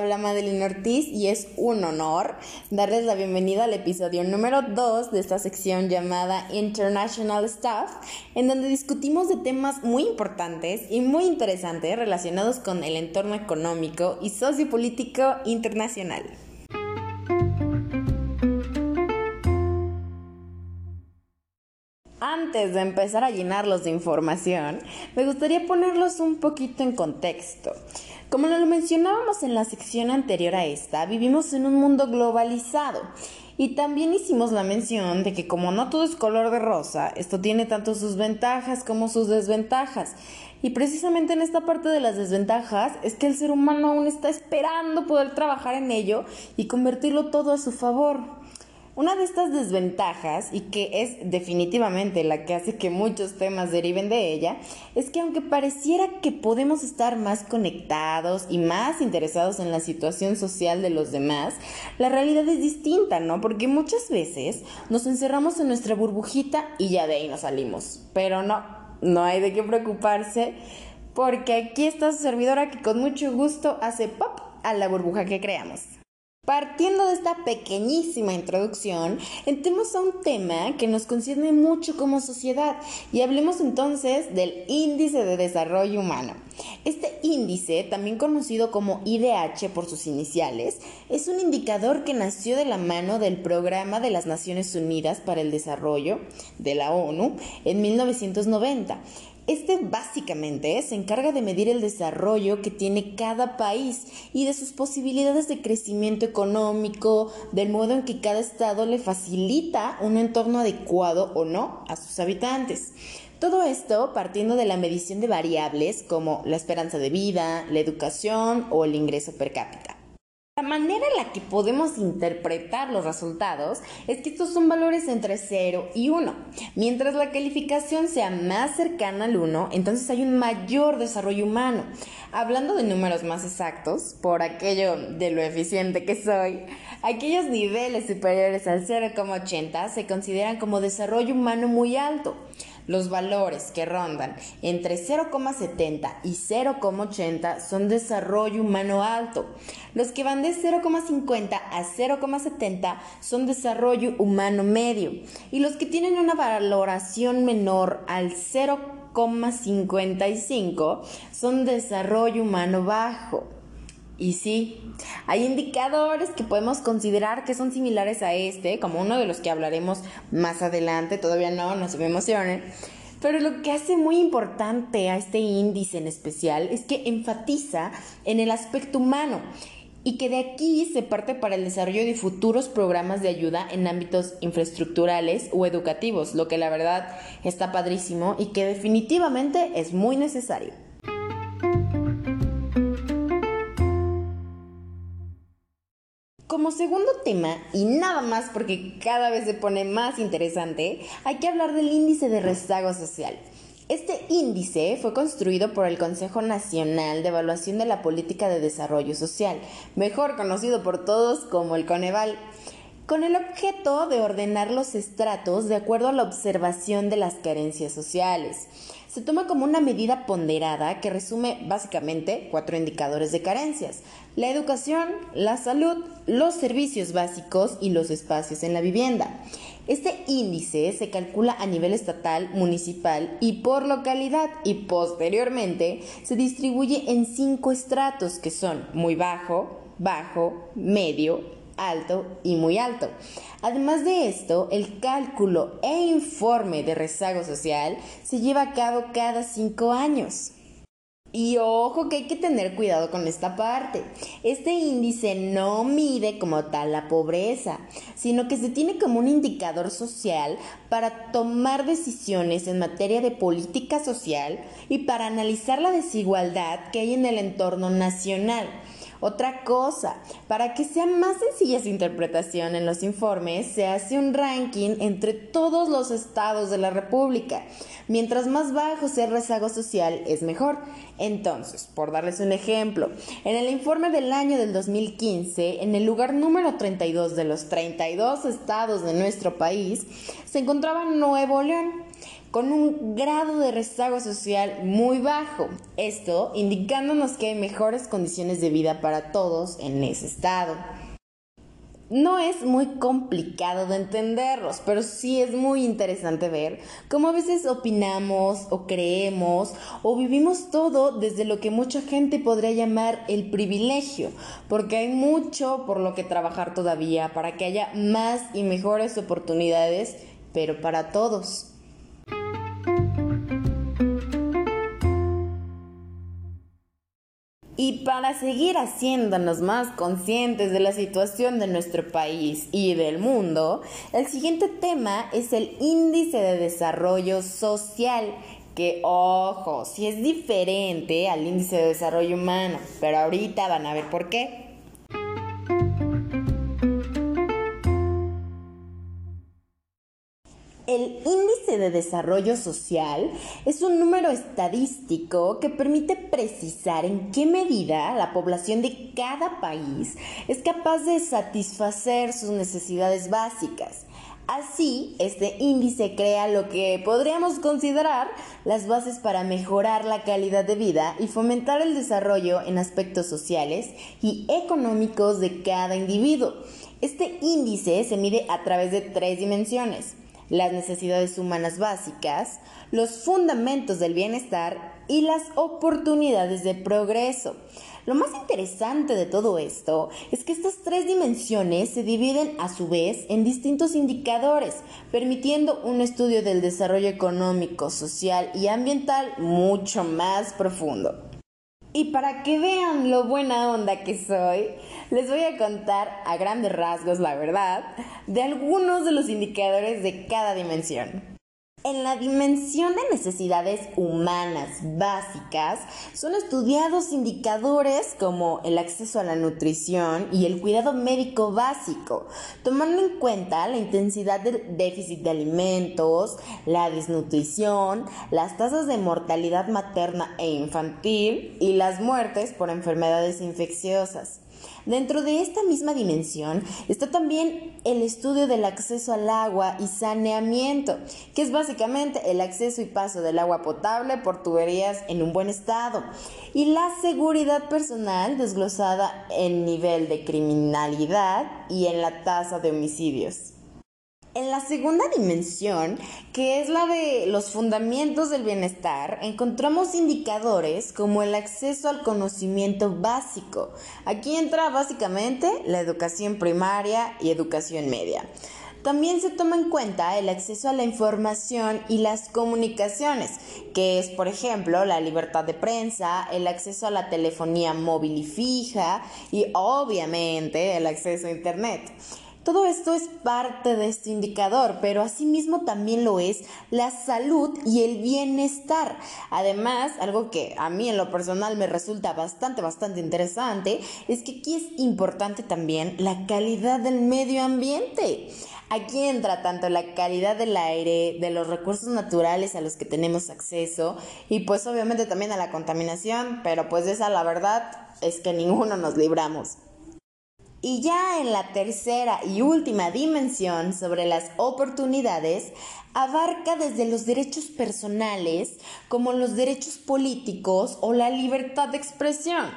Habla Madeline Ortiz y es un honor darles la bienvenida al episodio número 2 de esta sección llamada International Stuff, en donde discutimos de temas muy importantes y muy interesantes relacionados con el entorno económico y sociopolítico internacional. Antes de empezar a llenarlos de información, me gustaría ponerlos un poquito en contexto. Como lo mencionábamos en la sección anterior a esta, vivimos en un mundo globalizado. Y también hicimos la mención de que como no todo es color de rosa, esto tiene tanto sus ventajas como sus desventajas. Y precisamente en esta parte de las desventajas es que el ser humano aún está esperando poder trabajar en ello y convertirlo todo a su favor. Una de estas desventajas, y que es definitivamente la que hace que muchos temas deriven de ella, es que aunque pareciera que podemos estar más conectados y más interesados en la situación social de los demás, la realidad es distinta, ¿no? Porque muchas veces nos encerramos en nuestra burbujita y ya de ahí nos salimos. Pero no, no hay de qué preocuparse, porque aquí está su servidora que con mucho gusto hace pop a la burbuja que creamos. Partiendo de esta pequeñísima introducción, entremos a un tema que nos concierne mucho como sociedad y hablemos entonces del índice de desarrollo humano. Este índice, también conocido como IDH por sus iniciales, es un indicador que nació de la mano del Programa de las Naciones Unidas para el Desarrollo de la ONU en 1990 este básicamente se encarga de medir el desarrollo que tiene cada país y de sus posibilidades de crecimiento económico, del modo en que cada estado le facilita un entorno adecuado o no a sus habitantes. Todo esto partiendo de la medición de variables como la esperanza de vida, la educación o el ingreso per cápita. La manera en la que podemos interpretar los resultados es que estos son valores entre 0 y 1. Mientras la calificación sea más cercana al 1, entonces hay un mayor desarrollo humano. Hablando de números más exactos, por aquello de lo eficiente que soy, aquellos niveles superiores al 0,80 se consideran como desarrollo humano muy alto. Los valores que rondan entre 0,70 y 0,80 son desarrollo humano alto. Los que van de 0,50 a 0,70 son desarrollo humano medio. Y los que tienen una valoración menor al 0,55 son desarrollo humano bajo. Y sí, hay indicadores que podemos considerar que son similares a este, como uno de los que hablaremos más adelante, todavía no, no se me emocionen. Pero lo que hace muy importante a este índice en especial es que enfatiza en el aspecto humano y que de aquí se parte para el desarrollo de futuros programas de ayuda en ámbitos infraestructurales o educativos, lo que la verdad está padrísimo y que definitivamente es muy necesario. Como segundo tema, y nada más porque cada vez se pone más interesante, hay que hablar del índice de rezago social. Este índice fue construido por el Consejo Nacional de Evaluación de la Política de Desarrollo Social, mejor conocido por todos como el Coneval, con el objeto de ordenar los estratos de acuerdo a la observación de las carencias sociales se toma como una medida ponderada que resume básicamente cuatro indicadores de carencias. La educación, la salud, los servicios básicos y los espacios en la vivienda. Este índice se calcula a nivel estatal, municipal y por localidad y posteriormente se distribuye en cinco estratos que son muy bajo, bajo, medio, alto y muy alto. Además de esto, el cálculo e informe de rezago social se lleva a cabo cada cinco años. Y ojo que hay que tener cuidado con esta parte. Este índice no mide como tal la pobreza, sino que se tiene como un indicador social para tomar decisiones en materia de política social y para analizar la desigualdad que hay en el entorno nacional otra cosa, para que sea más sencilla su interpretación en los informes, se hace un ranking entre todos los estados de la República. Mientras más bajo sea el rezago social, es mejor. Entonces, por darles un ejemplo, en el informe del año del 2015, en el lugar número 32 de los 32 estados de nuestro país, se encontraba Nuevo León con un grado de rezago social muy bajo, esto indicándonos que hay mejores condiciones de vida para todos en ese estado. No es muy complicado de entenderlos, pero sí es muy interesante ver cómo a veces opinamos o creemos o vivimos todo desde lo que mucha gente podría llamar el privilegio, porque hay mucho por lo que trabajar todavía para que haya más y mejores oportunidades, pero para todos. Y para seguir haciéndonos más conscientes de la situación de nuestro país y del mundo, el siguiente tema es el índice de desarrollo social, que ojo, si es diferente al índice de desarrollo humano, pero ahorita van a ver por qué. El índice de desarrollo social es un número estadístico que permite precisar en qué medida la población de cada país es capaz de satisfacer sus necesidades básicas. Así, este índice crea lo que podríamos considerar las bases para mejorar la calidad de vida y fomentar el desarrollo en aspectos sociales y económicos de cada individuo. Este índice se mide a través de tres dimensiones las necesidades humanas básicas, los fundamentos del bienestar y las oportunidades de progreso. Lo más interesante de todo esto es que estas tres dimensiones se dividen a su vez en distintos indicadores, permitiendo un estudio del desarrollo económico, social y ambiental mucho más profundo. Y para que vean lo buena onda que soy, les voy a contar a grandes rasgos, la verdad, de algunos de los indicadores de cada dimensión. En la dimensión de necesidades humanas básicas son estudiados indicadores como el acceso a la nutrición y el cuidado médico básico, tomando en cuenta la intensidad del déficit de alimentos, la desnutrición, las tasas de mortalidad materna e infantil y las muertes por enfermedades infecciosas. Dentro de esta misma dimensión está también el estudio del acceso al agua y saneamiento, que es básicamente el acceso y paso del agua potable por tuberías en un buen estado, y la seguridad personal desglosada en nivel de criminalidad y en la tasa de homicidios. En la segunda dimensión, que es la de los fundamentos del bienestar, encontramos indicadores como el acceso al conocimiento básico. Aquí entra básicamente la educación primaria y educación media. También se toma en cuenta el acceso a la información y las comunicaciones, que es, por ejemplo, la libertad de prensa, el acceso a la telefonía móvil y fija y obviamente el acceso a Internet. Todo esto es parte de este indicador, pero asimismo también lo es la salud y el bienestar. Además, algo que a mí en lo personal me resulta bastante, bastante interesante, es que aquí es importante también la calidad del medio ambiente. Aquí entra tanto la calidad del aire, de los recursos naturales a los que tenemos acceso y pues obviamente también a la contaminación, pero pues esa la verdad es que ninguno nos libramos. Y ya en la tercera y última dimensión sobre las oportunidades, abarca desde los derechos personales como los derechos políticos o la libertad de expresión,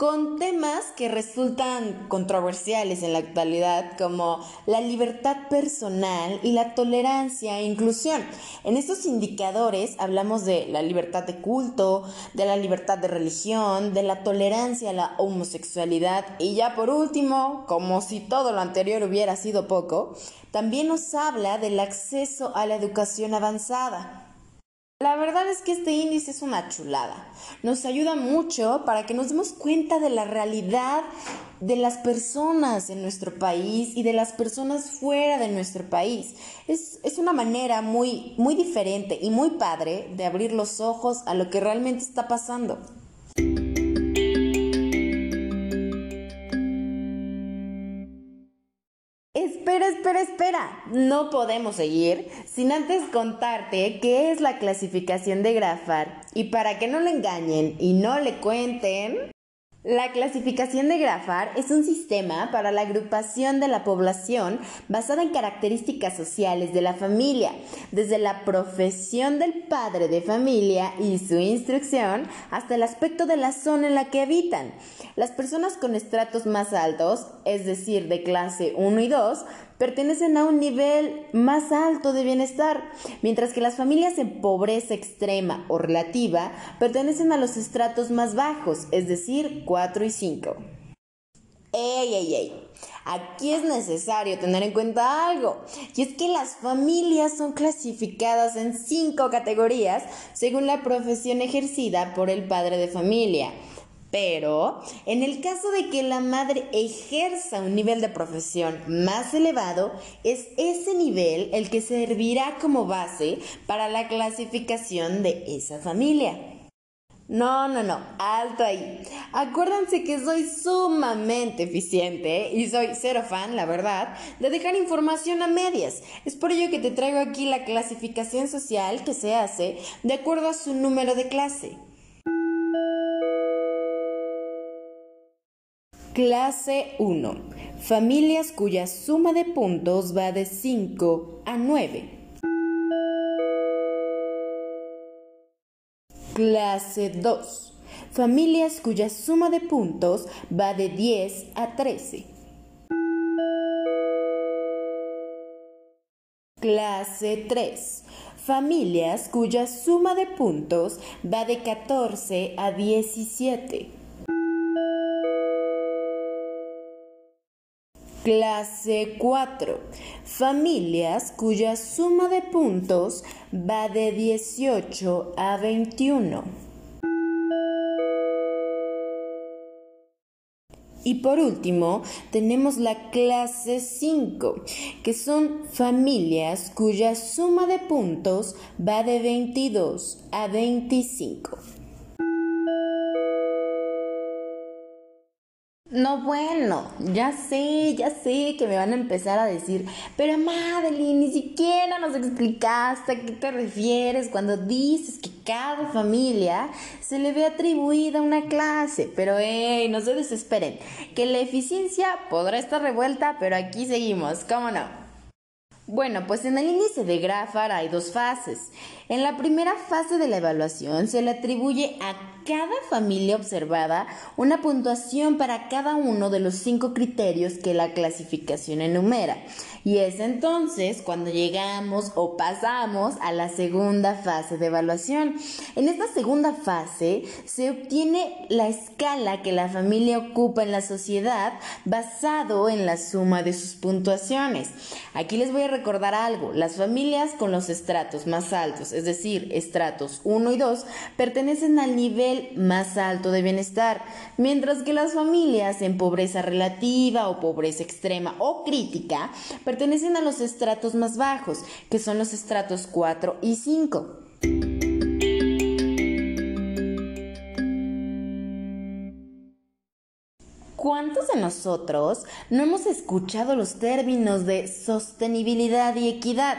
con temas que resultan controversiales en la actualidad como la libertad personal y la tolerancia e inclusión. En estos indicadores hablamos de la libertad de culto, de la libertad de religión, de la tolerancia a la homosexualidad y ya por último, como si todo lo anterior hubiera sido poco, también nos habla del acceso a la educación avanzada. La verdad es que este índice es una chulada. Nos ayuda mucho para que nos demos cuenta de la realidad de las personas en nuestro país y de las personas fuera de nuestro país. Es, es una manera muy, muy diferente y muy padre de abrir los ojos a lo que realmente está pasando. Espera, espera, espera. No podemos seguir sin antes contarte qué es la clasificación de Grafar y para que no le engañen y no le cuenten, La clasificación de Grafar es un sistema para la agrupación de la población basada en características sociales de la familia, desde la profesión del padre de familia y su instrucción hasta el aspecto de la zona en la que habitan. Las personas con estratos más altos, es decir, de clase 1 y 2, pertenecen a un nivel más alto de bienestar, mientras que las familias en pobreza extrema o relativa pertenecen a los estratos más bajos, es decir, 4 y 5. ¡Ey, ey, ey! Aquí es necesario tener en cuenta algo, y es que las familias son clasificadas en cinco categorías según la profesión ejercida por el padre de familia. Pero en el caso de que la madre ejerza un nivel de profesión más elevado, es ese nivel el que servirá como base para la clasificación de esa familia. No, no, no, alto ahí. Acuérdense que soy sumamente eficiente y soy cero fan, la verdad, de dejar información a medias. Es por ello que te traigo aquí la clasificación social que se hace de acuerdo a su número de clase. Clase 1. Familias cuya suma de puntos va de 5 a 9. Clase 2. Familias cuya suma de puntos va de 10 a 13. Clase 3. Familias cuya suma de puntos va de 14 a 17. Clase 4. Familias cuya suma de puntos va de 18 a 21. Y por último, tenemos la clase 5, que son familias cuya suma de puntos va de 22 a 25. No, bueno, ya sé, ya sé que me van a empezar a decir, pero Madeline, ni siquiera nos explicaste a qué te refieres cuando dices que cada familia se le ve atribuida una clase. Pero, hey, no se desesperen, que la eficiencia podrá estar revuelta, pero aquí seguimos, ¿cómo no? Bueno, pues en el índice de Grafar hay dos fases. En la primera fase de la evaluación se le atribuye a cada familia observada una puntuación para cada uno de los cinco criterios que la clasificación enumera. Y es entonces cuando llegamos o pasamos a la segunda fase de evaluación. En esta segunda fase se obtiene la escala que la familia ocupa en la sociedad basado en la suma de sus puntuaciones. Aquí les voy a recordar algo. Las familias con los estratos más altos, es decir, estratos 1 y 2, pertenecen al nivel más alto de bienestar, mientras que las familias en pobreza relativa o pobreza extrema o crítica pertenecen a los estratos más bajos, que son los estratos 4 y 5. ¿Cuántos de nosotros no hemos escuchado los términos de sostenibilidad y equidad?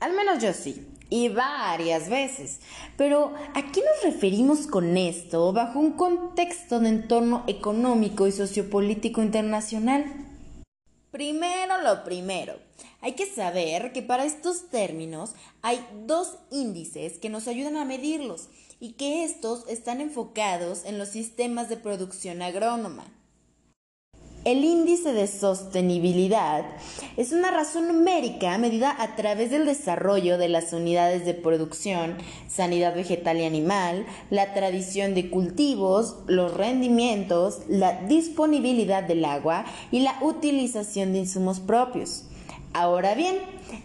Al menos yo sí y varias veces. Pero ¿a qué nos referimos con esto bajo un contexto de entorno económico y sociopolítico internacional? Primero lo primero, hay que saber que para estos términos hay dos índices que nos ayudan a medirlos y que estos están enfocados en los sistemas de producción agrónoma. El índice de sostenibilidad es una razón numérica medida a través del desarrollo de las unidades de producción, sanidad vegetal y animal, la tradición de cultivos, los rendimientos, la disponibilidad del agua y la utilización de insumos propios. Ahora bien,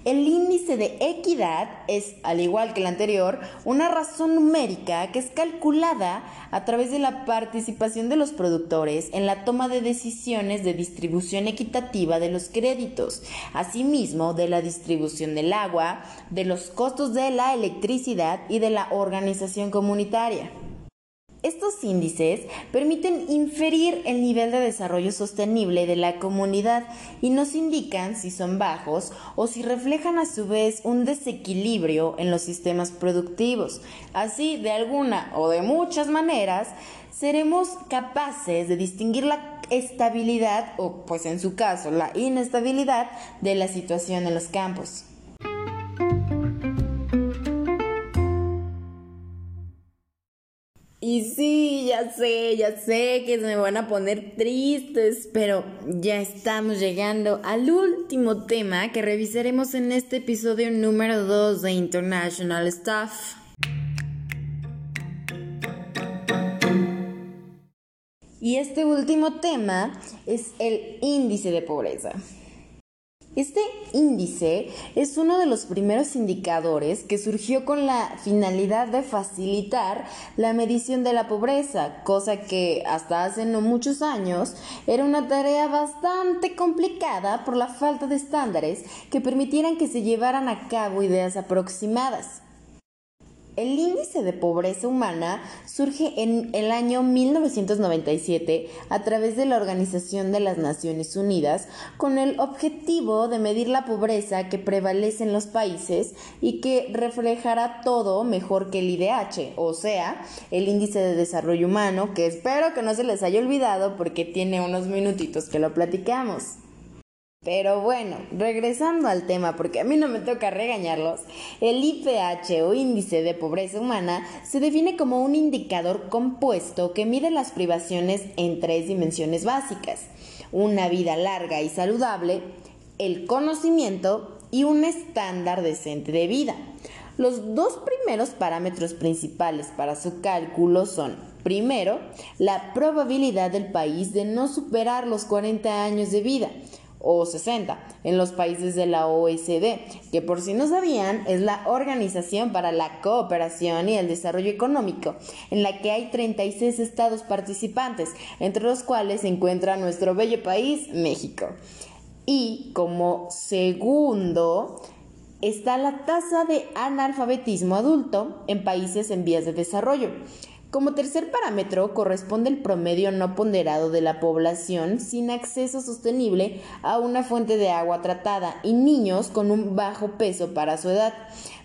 el índice de equidad es, al igual que el anterior, una razón numérica que es calculada a través de la participación de los productores en la toma de decisiones de distribución equitativa de los créditos, asimismo de la distribución del agua, de los costos de la electricidad y de la organización comunitaria. Estos índices permiten inferir el nivel de desarrollo sostenible de la comunidad y nos indican si son bajos o si reflejan a su vez un desequilibrio en los sistemas productivos. Así, de alguna o de muchas maneras, seremos capaces de distinguir la estabilidad o, pues en su caso, la inestabilidad de la situación en los campos. Y sí, ya sé, ya sé que me van a poner tristes, pero ya estamos llegando al último tema que revisaremos en este episodio número 2 de International Stuff. Y este último tema es el índice de pobreza. Este índice es uno de los primeros indicadores que surgió con la finalidad de facilitar la medición de la pobreza, cosa que hasta hace no muchos años era una tarea bastante complicada por la falta de estándares que permitieran que se llevaran a cabo ideas aproximadas. El índice de pobreza humana surge en el año 1997 a través de la Organización de las Naciones Unidas con el objetivo de medir la pobreza que prevalece en los países y que reflejará todo mejor que el IDH, o sea, el índice de desarrollo humano, que espero que no se les haya olvidado porque tiene unos minutitos que lo platicamos. Pero bueno, regresando al tema, porque a mí no me toca regañarlos, el IPH o índice de pobreza humana se define como un indicador compuesto que mide las privaciones en tres dimensiones básicas, una vida larga y saludable, el conocimiento y un estándar decente de vida. Los dos primeros parámetros principales para su cálculo son, primero, la probabilidad del país de no superar los 40 años de vida, o 60 en los países de la OECD, que por si no sabían es la Organización para la Cooperación y el Desarrollo Económico, en la que hay 36 estados participantes, entre los cuales se encuentra nuestro bello país, México. Y como segundo, está la tasa de analfabetismo adulto en países en vías de desarrollo. Como tercer parámetro corresponde el promedio no ponderado de la población sin acceso sostenible a una fuente de agua tratada y niños con un bajo peso para su edad,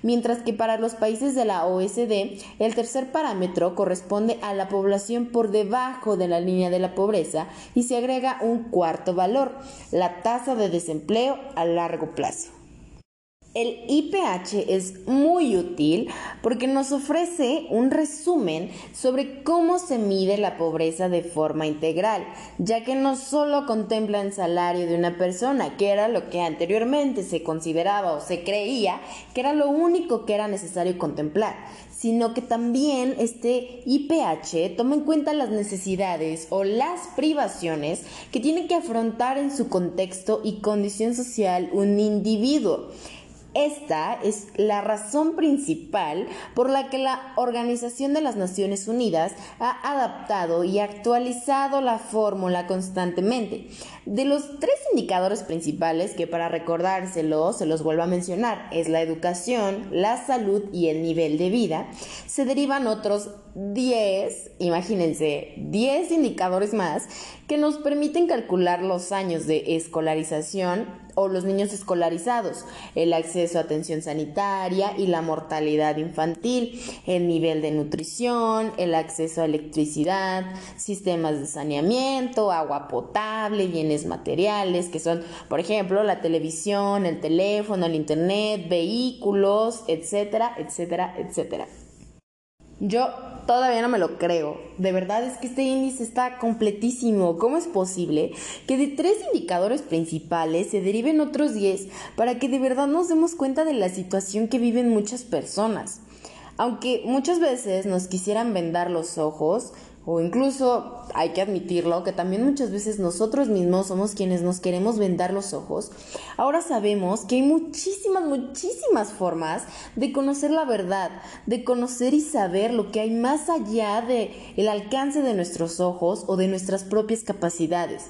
mientras que para los países de la OSD el tercer parámetro corresponde a la población por debajo de la línea de la pobreza y se agrega un cuarto valor, la tasa de desempleo a largo plazo. El IPH es muy útil porque nos ofrece un resumen sobre cómo se mide la pobreza de forma integral, ya que no solo contempla el salario de una persona, que era lo que anteriormente se consideraba o se creía que era lo único que era necesario contemplar, sino que también este IPH toma en cuenta las necesidades o las privaciones que tiene que afrontar en su contexto y condición social un individuo. Esta es la razón principal por la que la Organización de las Naciones Unidas ha adaptado y actualizado la fórmula constantemente. De los tres indicadores principales que para recordárselo se los vuelvo a mencionar es la educación, la salud y el nivel de vida, se derivan otros 10, imagínense, 10 indicadores más que nos permiten calcular los años de escolarización o los niños escolarizados, el acceso a atención sanitaria y la mortalidad infantil, el nivel de nutrición, el acceso a electricidad, sistemas de saneamiento, agua potable, bienes materiales, que son, por ejemplo, la televisión, el teléfono, el internet, vehículos, etcétera, etcétera, etcétera. Yo todavía no me lo creo. De verdad es que este índice está completísimo. ¿Cómo es posible que de tres indicadores principales se deriven otros 10 para que de verdad nos demos cuenta de la situación que viven muchas personas? Aunque muchas veces nos quisieran vendar los ojos, o incluso hay que admitirlo, que también muchas veces nosotros mismos somos quienes nos queremos vendar los ojos. Ahora sabemos que hay muchísimas, muchísimas formas de conocer la verdad, de conocer y saber lo que hay más allá de el alcance de nuestros ojos o de nuestras propias capacidades.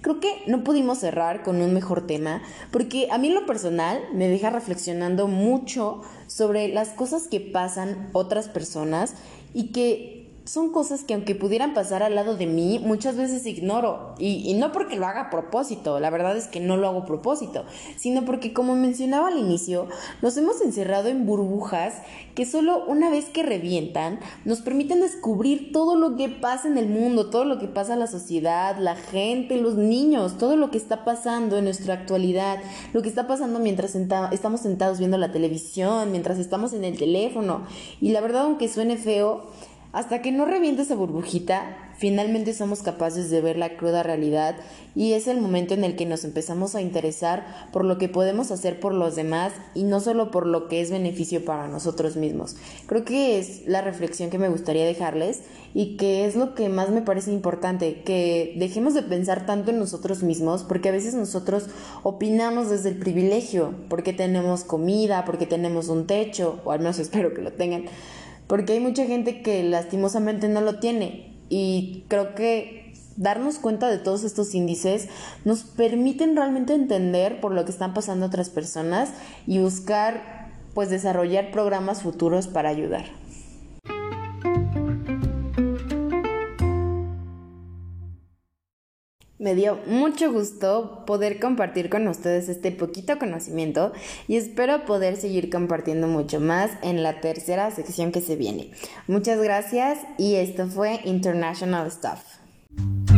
Creo que no pudimos cerrar con un mejor tema, porque a mí lo personal me deja reflexionando mucho sobre las cosas que pasan otras personas y que son cosas que aunque pudieran pasar al lado de mí, muchas veces ignoro. Y, no porque lo haga a propósito, la verdad es que no lo hago a propósito, sino porque como mencionaba al inicio, nos hemos encerrado en burbujas que solo una vez que revientan nos permiten descubrir todo lo que pasa en el mundo, todo lo que pasa en la sociedad, la gente, los niños, todo lo que está pasando en nuestra actualidad, lo que está pasando mientras estamos sentados viendo la televisión, mientras estamos en el teléfono. Y la verdad, aunque suene feo, hasta que no reviente esa burbujita, finalmente somos capaces de ver la cruda realidad y es el momento en el que nos empezamos a interesar por lo que podemos hacer por los demás y no solo por lo que es beneficio para nosotros mismos. Creo que es la reflexión que me gustaría dejarles y que es lo que más me parece importante, que dejemos de pensar tanto en nosotros mismos porque a veces nosotros opinamos desde el privilegio, porque tenemos comida, porque tenemos un techo, o al menos espero que lo tengan porque hay mucha gente que lastimosamente no lo tiene y creo que darnos cuenta de todos estos índices nos permiten realmente entender por lo que están pasando otras personas y buscar pues desarrollar programas futuros para ayudar. Me dio mucho gusto poder compartir con ustedes este poquito conocimiento y espero poder seguir compartiendo mucho más en la tercera sección que se viene. Muchas gracias y esto fue International Stuff.